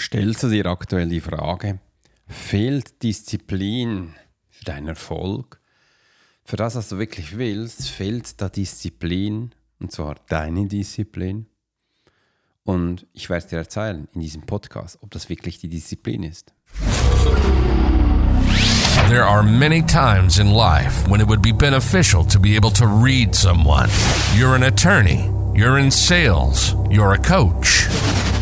Stellst du dir aktuell die Frage, fehlt Disziplin für deinen Erfolg? Für das, was du wirklich willst, fehlt da Disziplin, und zwar deine Disziplin. Und ich werde dir erzählen in diesem Podcast, ob das wirklich die Disziplin ist. There are many times in life when it would be beneficial to be able to read someone. You're an attorney, you're in sales, you're a coach.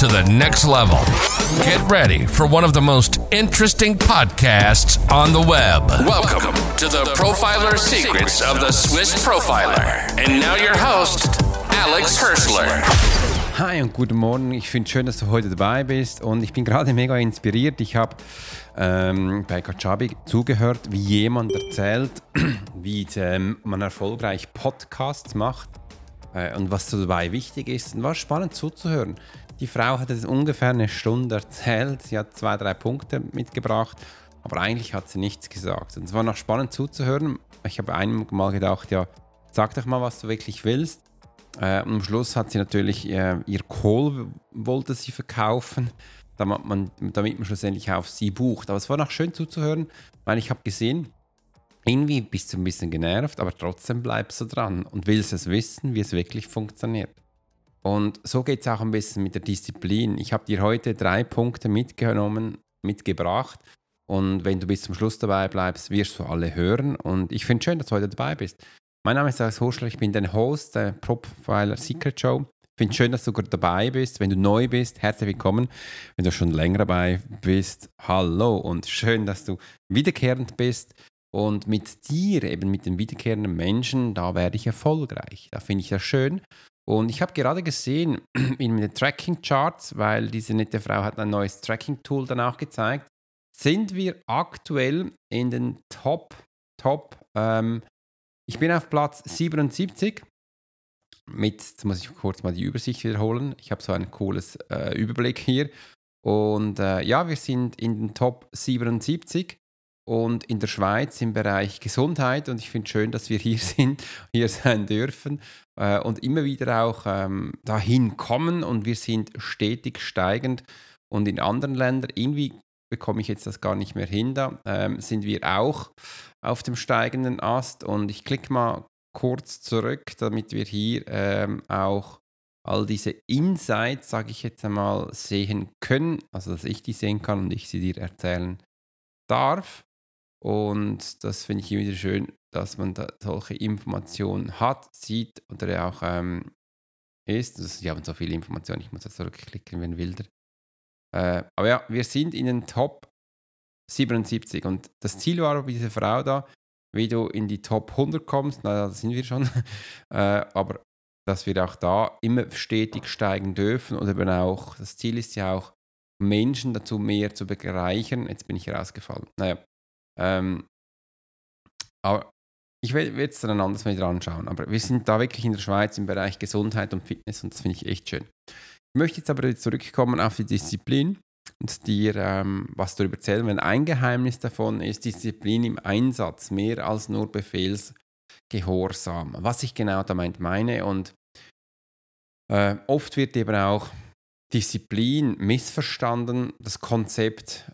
to the next level. Get ready for one of the most interesting podcasts on the web. Welcome to the Profiler Secrets of the Swiss Profiler. And now your host, Alex Hirschler. Hi und guten Morgen. Ich finde es schön, dass du heute dabei bist und ich bin gerade mega inspiriert. Ich habe ähm, bei Kajabi zugehört, wie jemand erzählt, wie ähm, man erfolgreich Podcasts macht äh, und was dabei wichtig ist. Und war spannend zuzuhören. Die Frau hat es ungefähr eine Stunde erzählt. Sie hat zwei, drei Punkte mitgebracht, aber eigentlich hat sie nichts gesagt. Und es war noch spannend zuzuhören. Ich habe einmal gedacht, ja, sag doch mal, was du wirklich willst. Äh, am Schluss hat sie natürlich äh, ihr Kohl wollte sie verkaufen, damit man, damit man schlussendlich auf sie bucht. Aber es war noch schön zuzuhören, weil ich habe gesehen, irgendwie bist du ein bisschen genervt, aber trotzdem bleibst du dran und willst es wissen, wie es wirklich funktioniert. Und so geht es auch ein bisschen mit der Disziplin. Ich habe dir heute drei Punkte mitgenommen, mitgebracht. Und wenn du bis zum Schluss dabei bleibst, wirst du alle hören. Und ich finde es schön, dass du heute dabei bist. Mein Name ist Alex Horschler, ich bin dein Host der Profiler Secret Show. Ich finde es schön, dass du gerade dabei bist. Wenn du neu bist, herzlich willkommen. Wenn du schon länger dabei bist, hallo und schön, dass du wiederkehrend bist. Und mit dir, eben mit den wiederkehrenden Menschen, da werde ich erfolgreich. Da finde ich das schön. Und ich habe gerade gesehen in den Tracking Charts, weil diese nette Frau hat ein neues Tracking Tool danach gezeigt, sind wir aktuell in den Top, Top ähm, ich bin auf Platz 77. Mit, jetzt muss ich kurz mal die Übersicht wiederholen. Ich habe so einen cooles äh, Überblick hier. Und äh, ja, wir sind in den Top 77 und in der Schweiz im Bereich Gesundheit. Und ich finde es schön, dass wir hier sind, hier sein dürfen äh, und immer wieder auch ähm, dahin kommen. Und wir sind stetig steigend. Und in anderen Ländern, irgendwie bekomme ich jetzt das gar nicht mehr hin, da ähm, sind wir auch auf dem steigenden Ast. Und ich klicke mal kurz zurück, damit wir hier ähm, auch all diese Insights, sage ich jetzt einmal, sehen können. Also, dass ich die sehen kann und ich sie dir erzählen darf. Und das finde ich immer wieder schön, dass man da solche Informationen hat, sieht oder auch ähm, ist. Also, sie haben so viele Informationen, ich muss da zurückklicken wie ein Wilder. Äh, aber ja, wir sind in den Top 77 und das Ziel war bei dieser Frau da, wie du in die Top 100 kommst, na, da sind wir schon, äh, aber dass wir auch da immer stetig steigen dürfen und eben auch, das Ziel ist ja auch, Menschen dazu mehr zu bereichern. Jetzt bin ich rausgefallen. Naja, ähm, aber ich werde jetzt dann anders wieder anschauen. Aber wir sind da wirklich in der Schweiz im Bereich Gesundheit und Fitness und das finde ich echt schön. Ich möchte jetzt aber zurückkommen auf die Disziplin und dir ähm, was darüber erzählen. Wenn ein Geheimnis davon ist Disziplin im Einsatz, mehr als nur Befehlsgehorsam. Was ich genau damit meine und äh, oft wird eben auch Disziplin missverstanden, das Konzept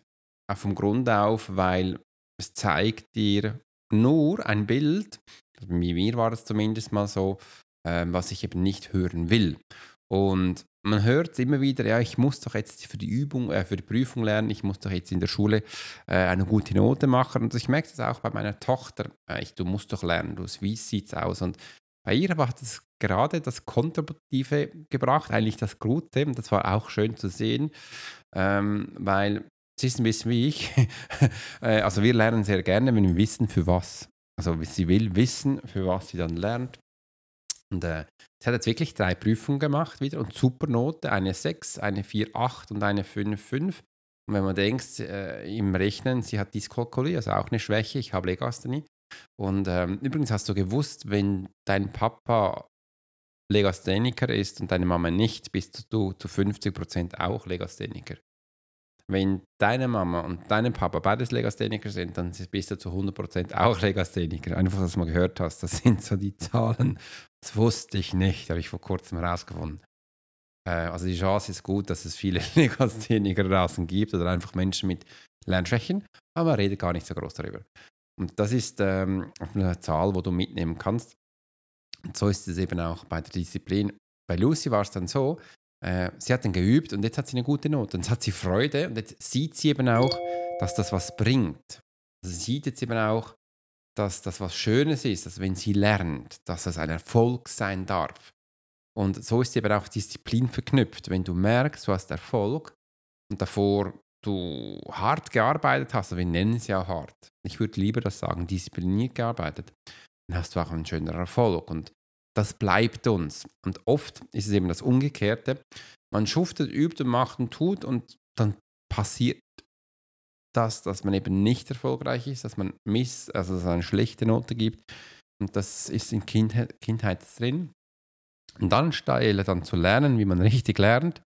vom Grund auf, weil es zeigt dir nur ein Bild, bei mir war es zumindest mal so, äh, was ich eben nicht hören will. Und man hört immer wieder, ja, ich muss doch jetzt für die Übung, äh, für die Prüfung lernen, ich muss doch jetzt in der Schule äh, eine gute Note machen. Und ich merke das auch bei meiner Tochter, äh, ich, du musst doch lernen, du, wie sieht es aus? Und bei ihr hat es gerade das Kontraproduktive gebracht, eigentlich das Gute. Das war auch schön zu sehen, ähm, weil sie ist ein bisschen wie ich. Äh, also wir lernen sehr gerne, wenn wir wissen, für was. Also sie will wissen, für was sie dann lernt. Und äh, sie hat jetzt wirklich drei Prüfungen gemacht wieder und super Note, eine 6, eine 4,8 und eine 5,5. Und wenn man denkt, äh, im Rechnen, sie hat Dyskalkulie, also auch eine Schwäche, ich habe Legasthenie. Und ähm, übrigens hast du gewusst, wenn dein Papa Legastheniker ist und deine Mama nicht, bist du zu 50% auch Legastheniker. Wenn deine Mama und dein Papa beides Legastheniker sind, dann bist du zu 100% auch Legastheniker. Einfach, dass du mal gehört hast, das sind so die Zahlen. Das wusste ich nicht, habe ich vor kurzem herausgefunden. Äh, also die Chance ist gut, dass es viele Legastheniker draußen gibt oder einfach Menschen mit Lernschwächen, aber man redet gar nicht so groß darüber. Und das ist ähm, eine Zahl, wo du mitnehmen kannst. Und so ist es eben auch bei der Disziplin. Bei Lucy war es dann so, äh, sie hat dann geübt und jetzt hat sie eine gute Note. Und jetzt hat sie Freude und jetzt sieht sie eben auch, dass das was bringt. Also sie sieht jetzt eben auch, dass das was Schönes ist, dass wenn sie lernt, dass das ein Erfolg sein darf. Und so ist eben auch Disziplin verknüpft. Wenn du merkst, du hast Erfolg und davor du hart gearbeitet hast, also wir nennen es ja hart, ich würde lieber das sagen, diszipliniert gearbeitet, dann hast du auch einen schönen Erfolg. Und das bleibt uns. Und oft ist es eben das Umgekehrte. Man schuftet, übt und macht und tut und dann passiert das, dass man eben nicht erfolgreich ist, dass man miss, also dass es eine schlechte Note gibt. Und das ist in Kindheit, Kindheit drin. Und dann steile dann zu lernen, wie man richtig lernt,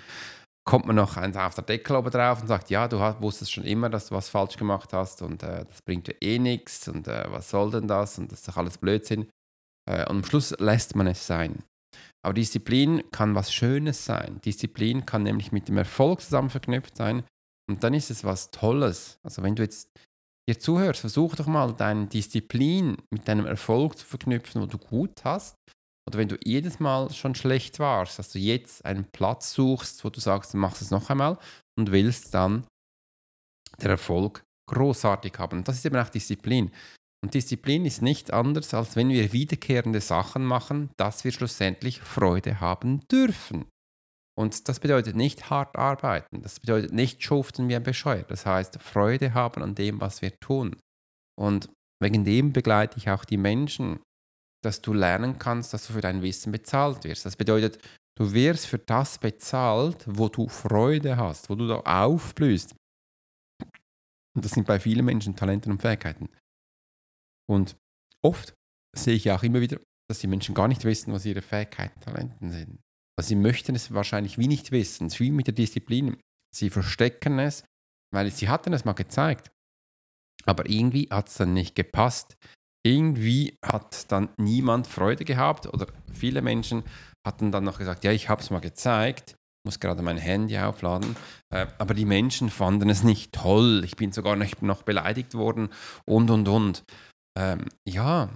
kommt man noch eins auf der Deckel oben drauf und sagt, ja, du hast, wusstest schon immer, dass du was falsch gemacht hast und äh, das bringt dir eh nichts und äh, was soll denn das und das ist doch alles Blödsinn. Äh, und am Schluss lässt man es sein. Aber Disziplin kann was Schönes sein. Disziplin kann nämlich mit dem Erfolg zusammen verknüpft sein und dann ist es was Tolles. Also wenn du jetzt dir zuhörst, versuch doch mal deine Disziplin mit deinem Erfolg zu verknüpfen, wo du gut hast oder wenn du jedes Mal schon schlecht warst, dass du jetzt einen Platz suchst, wo du sagst, du machst es noch einmal und willst dann den Erfolg großartig haben. Und das ist eben auch Disziplin. Und Disziplin ist nicht anders, als wenn wir wiederkehrende Sachen machen, dass wir schlussendlich Freude haben dürfen. Und das bedeutet nicht hart arbeiten, das bedeutet nicht schuften wie ein Bescheuer. Das heißt Freude haben an dem, was wir tun. Und wegen dem begleite ich auch die Menschen, dass du lernen kannst, dass du für dein Wissen bezahlt wirst. Das bedeutet, du wirst für das bezahlt, wo du Freude hast, wo du da aufblühst. Und das sind bei vielen Menschen Talenten und Fähigkeiten. Und oft sehe ich auch immer wieder, dass die Menschen gar nicht wissen, was ihre Fähigkeiten, Talenten sind. Also sie möchten es wahrscheinlich wie nicht wissen. Es wie mit der Disziplin. Sie verstecken es, weil sie hatten es mal gezeigt. Aber irgendwie hat es dann nicht gepasst irgendwie hat dann niemand Freude gehabt oder viele Menschen hatten dann noch gesagt, ja, ich habe es mal gezeigt, muss gerade mein Handy aufladen, äh, aber die Menschen fanden es nicht toll, ich bin sogar noch beleidigt worden und, und, und. Ähm, ja,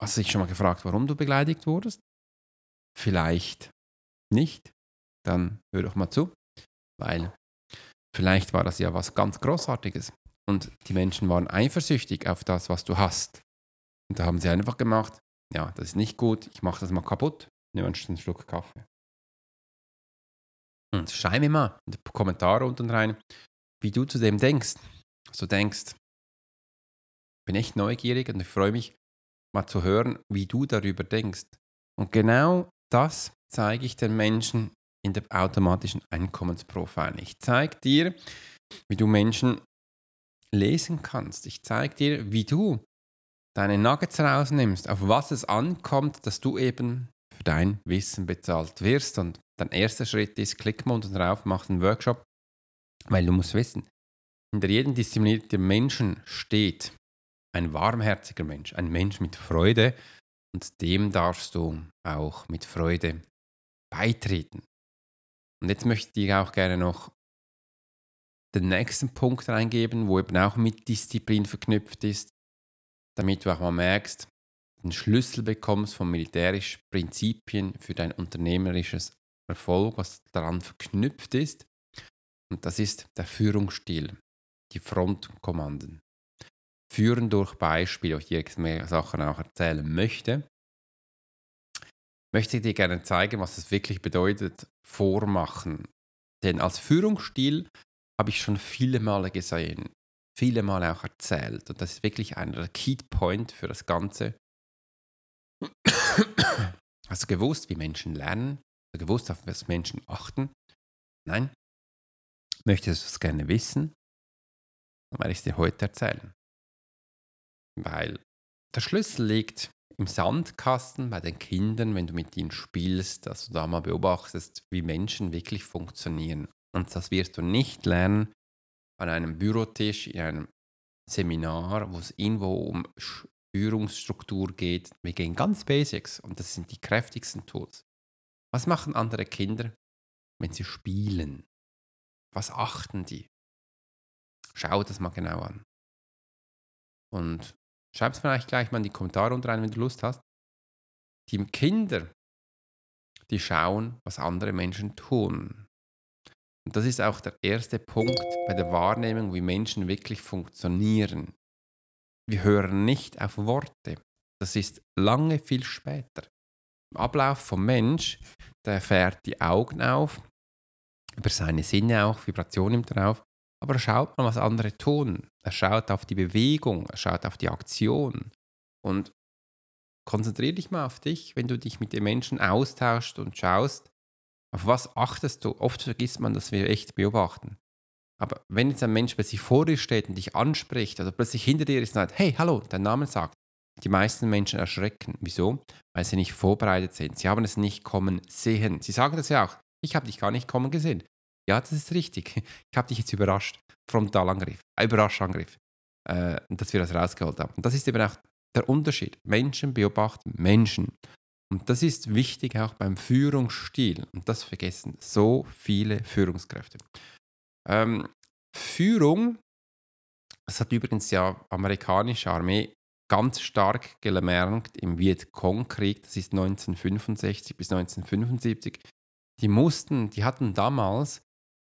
hast du dich schon mal gefragt, warum du beleidigt wurdest? Vielleicht nicht, dann hör doch mal zu, weil vielleicht war das ja was ganz Großartiges und die Menschen waren eifersüchtig auf das, was du hast. Und da haben sie einfach gemacht, ja, das ist nicht gut, ich mache das mal kaputt, nehme einen Schluck Kaffee. Und schreib mir mal in die Kommentare unten rein, wie du zu dem denkst. Also denkst, bin echt neugierig und ich freue mich mal zu hören, wie du darüber denkst. Und genau das zeige ich den Menschen in der automatischen Einkommensprofile. Ich zeige dir, wie du Menschen lesen kannst. Ich zeige dir, wie du deine Nuggets rausnimmst, auf was es ankommt, dass du eben für dein Wissen bezahlt wirst. Und dein erster Schritt ist, klick mal unten drauf, mach einen Workshop, weil du musst wissen, hinter jedem disziplinierten Menschen steht ein warmherziger Mensch, ein Mensch mit Freude und dem darfst du auch mit Freude beitreten. Und jetzt möchte ich auch gerne noch den nächsten Punkt reingeben, wo eben auch mit Disziplin verknüpft ist damit du auch mal merkst, den Schlüssel bekommst von militärischen Prinzipien für dein unternehmerisches Erfolg, was daran verknüpft ist. Und das ist der Führungsstil, die Frontkommanden. Führen durch Beispiele, ich dir mehr Sachen auch erzählen möchte. Möchte ich dir gerne zeigen, was es wirklich bedeutet, vormachen. Denn als Führungsstil habe ich schon viele Male gesehen, viele Male auch erzählt. Und das ist wirklich einer der Key Point für das Ganze. Hast du gewusst, wie Menschen lernen? Hast du gewusst, auf was Menschen achten? Nein. Möchtest du es gerne wissen? Dann werde ich es dir heute erzählen. Weil der Schlüssel liegt im Sandkasten bei den Kindern, wenn du mit ihnen spielst, dass du da mal beobachtest, wie Menschen wirklich funktionieren. Und das wirst du nicht lernen an einem Bürotisch, in einem Seminar, wo es irgendwo um Führungsstruktur geht. Wir gehen ganz Basics und das sind die kräftigsten Tools. Was machen andere Kinder, wenn sie spielen? Was achten die? Schau das mal genau an. Und schreib es vielleicht gleich mal in die Kommentare unter rein, wenn du Lust hast. Die Kinder, die schauen, was andere Menschen tun. Und das ist auch der erste Punkt bei der Wahrnehmung, wie Menschen wirklich funktionieren. Wir hören nicht auf Worte. Das ist lange viel später. Im Ablauf vom Mensch, der fährt die Augen auf, über seine Sinne auch, Vibration nimmt er auf, aber er schaut mal, was andere tun. Er schaut auf die Bewegung, er schaut auf die Aktion. Und konzentriere dich mal auf dich, wenn du dich mit den Menschen austauschst und schaust, auf was achtest du? Oft vergisst man, dass wir echt beobachten. Aber wenn jetzt ein Mensch plötzlich vor dir steht und dich anspricht oder plötzlich hinter dir ist und sagt, hey, hallo, dein Name sagt, die meisten Menschen erschrecken. Wieso? Weil sie nicht vorbereitet sind. Sie haben es nicht kommen sehen. Sie sagen das ja auch. Ich habe dich gar nicht kommen gesehen. Ja, das ist richtig. Ich habe dich jetzt überrascht. Frontalangriff, Überraschangriff, äh, dass wir das rausgeholt haben. Und das ist eben auch der Unterschied. Menschen beobachten Menschen. Und das ist wichtig auch beim Führungsstil. Und das vergessen so viele Führungskräfte. Ähm, Führung, das hat übrigens ja amerikanische Armee ganz stark gelernt im Vietcong-Krieg, das ist 1965 bis 1975. Die mussten, die hatten damals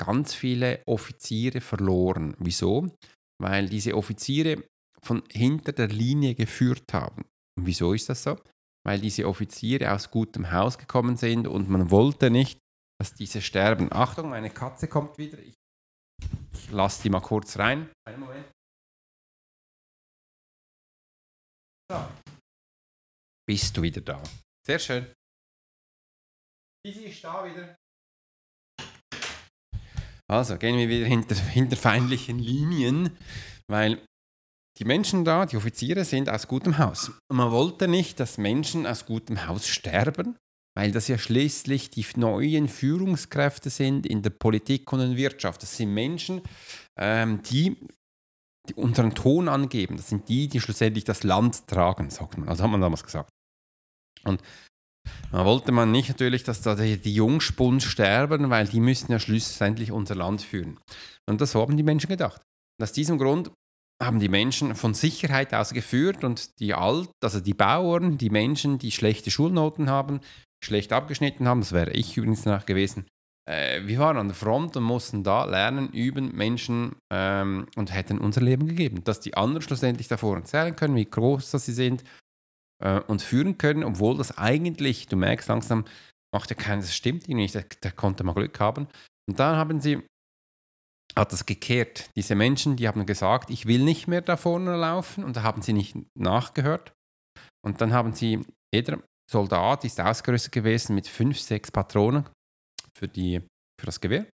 ganz viele Offiziere verloren. Wieso? Weil diese Offiziere von hinter der Linie geführt haben. Und wieso ist das so? Weil diese Offiziere aus gutem Haus gekommen sind und man wollte nicht, dass diese sterben. Achtung, meine Katze kommt wieder. Ich, lasse die mal kurz rein. Einen Moment. So. Bist du wieder da? Sehr schön. Easy ist da wieder. Also gehen wir wieder hinter, hinter feindlichen Linien, weil die Menschen da, die Offiziere, sind aus gutem Haus. Man wollte nicht, dass Menschen aus gutem Haus sterben, weil das ja schließlich die neuen Führungskräfte sind in der Politik und in der Wirtschaft. Das sind Menschen, ähm, die, die unseren Ton angeben. Das sind die, die schlussendlich das Land tragen, sagt man. Also hat man damals gesagt. Und da wollte man nicht natürlich, dass da die, die sterben, weil die müssen ja schlussendlich unser Land führen. Und das haben die Menschen gedacht. Und aus diesem Grund haben die Menschen von Sicherheit aus geführt und die Alt, also die Bauern, die Menschen, die schlechte Schulnoten haben, schlecht abgeschnitten haben, das wäre ich übrigens nach gewesen, äh, wir waren an der Front und mussten da lernen, üben, Menschen ähm, und hätten unser Leben gegeben. Dass die anderen schlussendlich davor erzählen können, wie groß das sie sind äh, und führen können, obwohl das eigentlich, du merkst langsam, macht ja keinen, das stimmt nicht, der, der konnte mal Glück haben. Und dann haben sie, hat das gekehrt. Diese Menschen, die haben gesagt, ich will nicht mehr da vorne laufen und da haben sie nicht nachgehört. Und dann haben sie, jeder Soldat ist ausgerüstet gewesen mit fünf, sechs Patronen für, die, für das Gewehr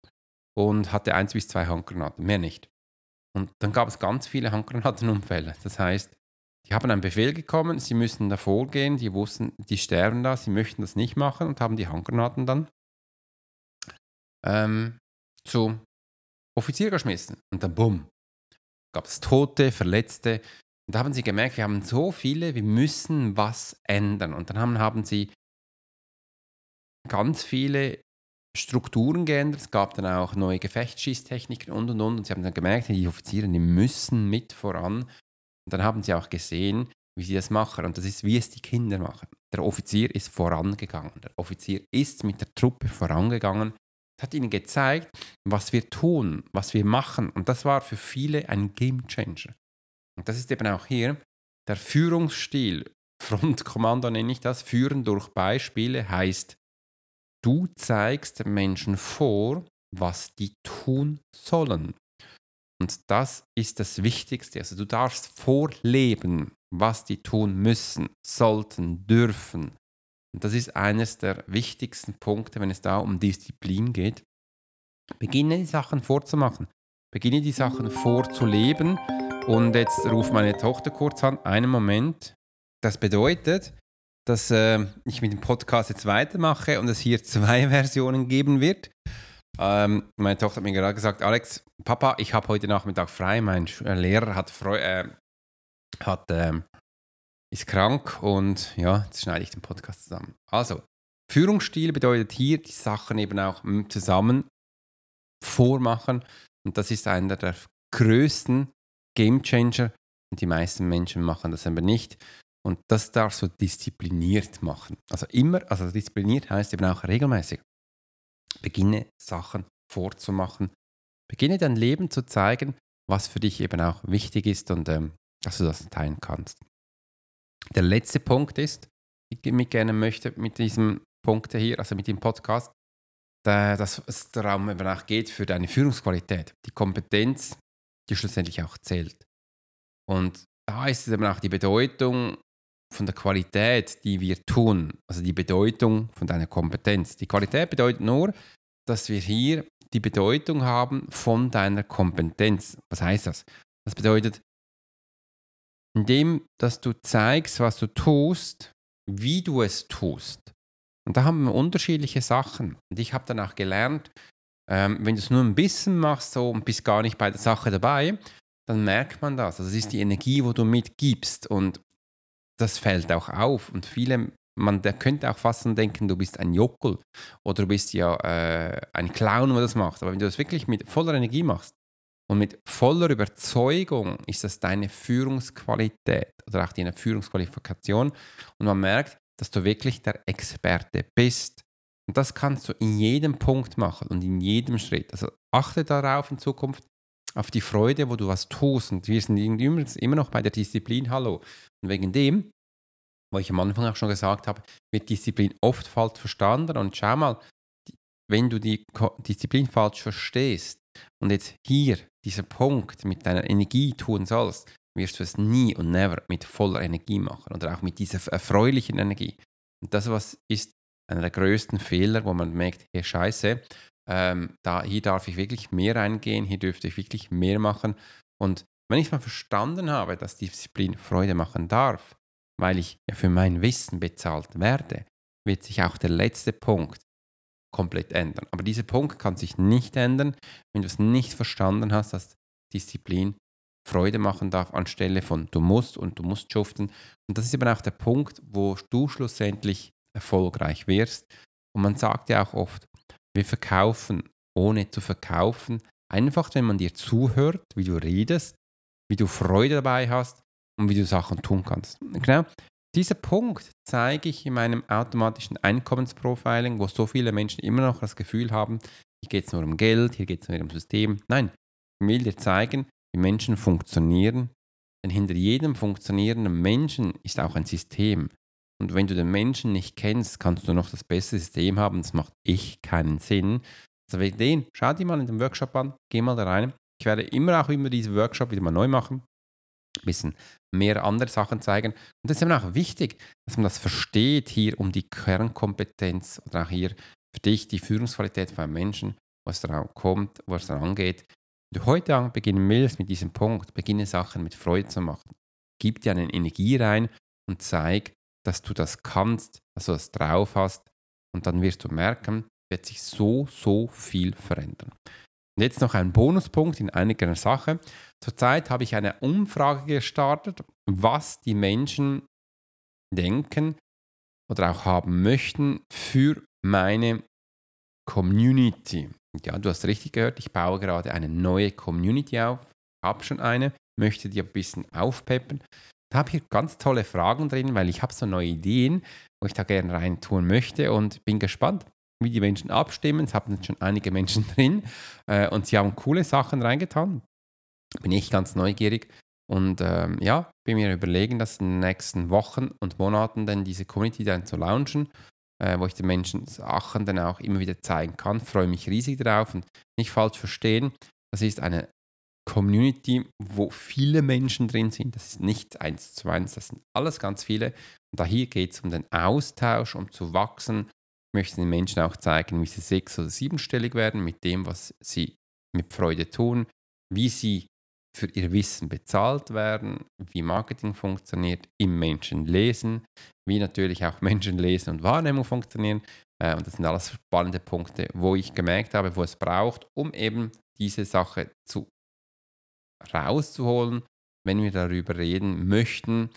und hatte eins bis zwei Handgranaten, mehr nicht. Und dann gab es ganz viele Handgranatenunfälle. Das heißt, die haben einen Befehl bekommen, sie müssen davor gehen, die wussten, die sterben da, sie möchten das nicht machen und haben die Handgranaten dann ähm, zu Offizier geschmissen. Und dann bumm, gab es Tote, Verletzte. Und da haben sie gemerkt, wir haben so viele, wir müssen was ändern. Und dann haben, haben sie ganz viele Strukturen geändert. Es gab dann auch neue Gefechtsschießtechniken und und und. Und sie haben dann gemerkt, die Offiziere, die müssen mit voran. Und dann haben sie auch gesehen, wie sie das machen. Und das ist, wie es die Kinder machen. Der Offizier ist vorangegangen. Der Offizier ist mit der Truppe vorangegangen. Das hat ihnen gezeigt, was wir tun, was wir machen. Und das war für viele ein Game Changer. Und das ist eben auch hier der Führungsstil. Frontkommando nenne ich das. Führen durch Beispiele heißt, du zeigst Menschen vor, was die tun sollen. Und das ist das Wichtigste. Also du darfst vorleben, was die tun müssen, sollten, dürfen. Und das ist eines der wichtigsten Punkte, wenn es da um Disziplin geht. Beginne die Sachen vorzumachen. Beginne die Sachen vorzuleben. Und jetzt ruft meine Tochter kurz an. Einen Moment. Das bedeutet, dass äh, ich mit dem Podcast jetzt weitermache und es hier zwei Versionen geben wird. Ähm, meine Tochter hat mir gerade gesagt, Alex, Papa, ich habe heute Nachmittag frei. Mein äh, Lehrer hat, Freu äh, hat äh, ist krank und ja, jetzt schneide ich den Podcast zusammen. Also, Führungsstil bedeutet hier, die Sachen eben auch zusammen vormachen. Und das ist einer der größten Gamechanger. Und die meisten Menschen machen das aber nicht. Und das darfst du diszipliniert machen. Also immer, also diszipliniert heißt eben auch regelmäßig. Beginne Sachen vorzumachen. Beginne dein Leben zu zeigen, was für dich eben auch wichtig ist und ähm, dass du das teilen kannst. Der letzte Punkt ist, ich mit gerne möchte mit diesem Punkt hier, also mit dem Podcast, dass es darum eben geht für deine Führungsqualität, die Kompetenz, die schlussendlich auch zählt. Und da ist es eben auch die Bedeutung von der Qualität, die wir tun, also die Bedeutung von deiner Kompetenz. Die Qualität bedeutet nur, dass wir hier die Bedeutung haben von deiner Kompetenz. Was heißt das? Das bedeutet, indem, dass du zeigst, was du tust, wie du es tust. Und da haben wir unterschiedliche Sachen. Und ich habe danach gelernt, ähm, wenn du es nur ein bisschen machst so, und bist gar nicht bei der Sache dabei, dann merkt man das. Also das ist die Energie, wo du mitgibst. Und das fällt auch auf. Und viele, man der könnte auch fast denken, du bist ein Jockel oder du bist ja äh, ein Clown, der das macht. Aber wenn du das wirklich mit voller Energie machst und mit voller Überzeugung, ist das deine Führungsqualität oder auch deine Führungsqualifikation. Und man merkt, dass du wirklich der Experte bist. Und das kannst du in jedem Punkt machen und in jedem Schritt. Also achte darauf in Zukunft, auf die Freude, wo du was tust. Und wir sind übrigens immer noch bei der Disziplin, hallo. Und wegen dem, wo ich am Anfang auch schon gesagt habe, wird Disziplin oft falsch verstanden. Und schau mal, wenn du die Disziplin falsch verstehst und jetzt hier dieser Punkt mit deiner Energie tun sollst, wirst du es nie und never mit voller Energie machen oder auch mit dieser erfreulichen Energie. Und das was ist einer der größten Fehler, wo man merkt, hey Scheiße, ähm, da, hier darf ich wirklich mehr reingehen, hier dürfte ich wirklich mehr machen. Und wenn ich mal verstanden habe, dass Disziplin Freude machen darf, weil ich ja für mein Wissen bezahlt werde, wird sich auch der letzte Punkt komplett ändern. Aber dieser Punkt kann sich nicht ändern, wenn du es nicht verstanden hast, dass Disziplin Freude machen darf, anstelle von du musst und du musst schuften. Und das ist eben auch der Punkt, wo du schlussendlich erfolgreich wirst. Und man sagt ja auch oft, wir verkaufen, ohne zu verkaufen. Einfach, wenn man dir zuhört, wie du redest, wie du Freude dabei hast und wie du Sachen tun kannst. Genau. Dieser Punkt zeige ich in meinem automatischen Einkommensprofiling, wo so viele Menschen immer noch das Gefühl haben, hier geht es nur um Geld, hier geht es nur um System. Nein, ich will dir zeigen, wie Menschen funktionieren, denn hinter jedem funktionierenden Menschen ist auch ein System. Und wenn du den Menschen nicht kennst, kannst du noch das beste System haben. Das macht echt keinen Sinn. Also wegen den, schau dir mal in den Workshop an, geh mal da rein. Ich werde immer auch immer diesen Workshop wieder mal neu machen. Ein bisschen mehr andere Sachen zeigen. Und das ist eben auch wichtig, dass man das versteht hier um die Kernkompetenz oder auch hier für dich die Führungsqualität von einem Menschen, was daran kommt, was daran geht. Wenn du heute beginnen willst mit diesem Punkt, beginne Sachen mit Freude zu machen. Gib dir eine Energie rein und zeig, dass du das kannst, dass du das drauf hast und dann wirst du merken, wird sich so, so viel verändern. Und jetzt noch ein Bonuspunkt in einiger Sache. Zurzeit habe ich eine Umfrage gestartet, was die Menschen denken oder auch haben möchten für meine Community. Ja, du hast richtig gehört, ich baue gerade eine neue Community auf, habe schon eine, möchte dir ein bisschen aufpeppen habe hier ganz tolle Fragen drin, weil ich habe so neue Ideen, wo ich da gerne rein tun möchte und bin gespannt, wie die Menschen abstimmen. Es haben schon einige Menschen drin äh, und sie haben coole Sachen reingetan. Bin ich ganz neugierig und ähm, ja, bin mir überlegen, das in den nächsten Wochen und Monaten dann diese Community dann zu launchen, äh, wo ich den Menschen Sachen dann auch immer wieder zeigen kann. Freue mich riesig darauf und nicht falsch verstehen. Das ist eine Community, wo viele Menschen drin sind. Das ist nicht eins zu eins, das sind alles ganz viele. Und da hier geht es um den Austausch, um zu wachsen möchte den Menschen auch zeigen, wie sie sechs- oder siebenstellig werden mit dem, was sie mit Freude tun, wie sie für ihr Wissen bezahlt werden, wie Marketing funktioniert, im Menschen lesen, wie natürlich auch Menschen lesen und Wahrnehmung funktionieren. Äh, und das sind alles spannende Punkte, wo ich gemerkt habe, wo es braucht, um eben diese Sache zu rauszuholen, wenn wir darüber reden möchten,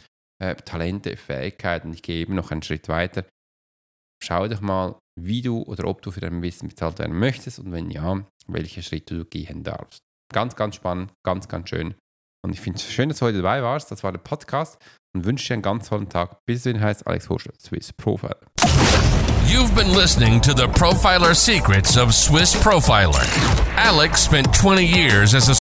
äh, Talente, Fähigkeiten. Ich gehe eben noch einen Schritt weiter. Schau doch mal, wie du oder ob du für dein Wissen bezahlt werden möchtest und wenn ja, welche Schritte du gehen darfst. Ganz, ganz spannend, ganz, ganz schön. Und ich finde es schön, dass du heute dabei warst. Das war der Podcast und wünsche dir einen ganz tollen Tag. Bis dahin heißt Alex Hoschel, Swiss Profile. You've been listening to the Profiler Secrets of Swiss Profiler. Alex spent 20 years as a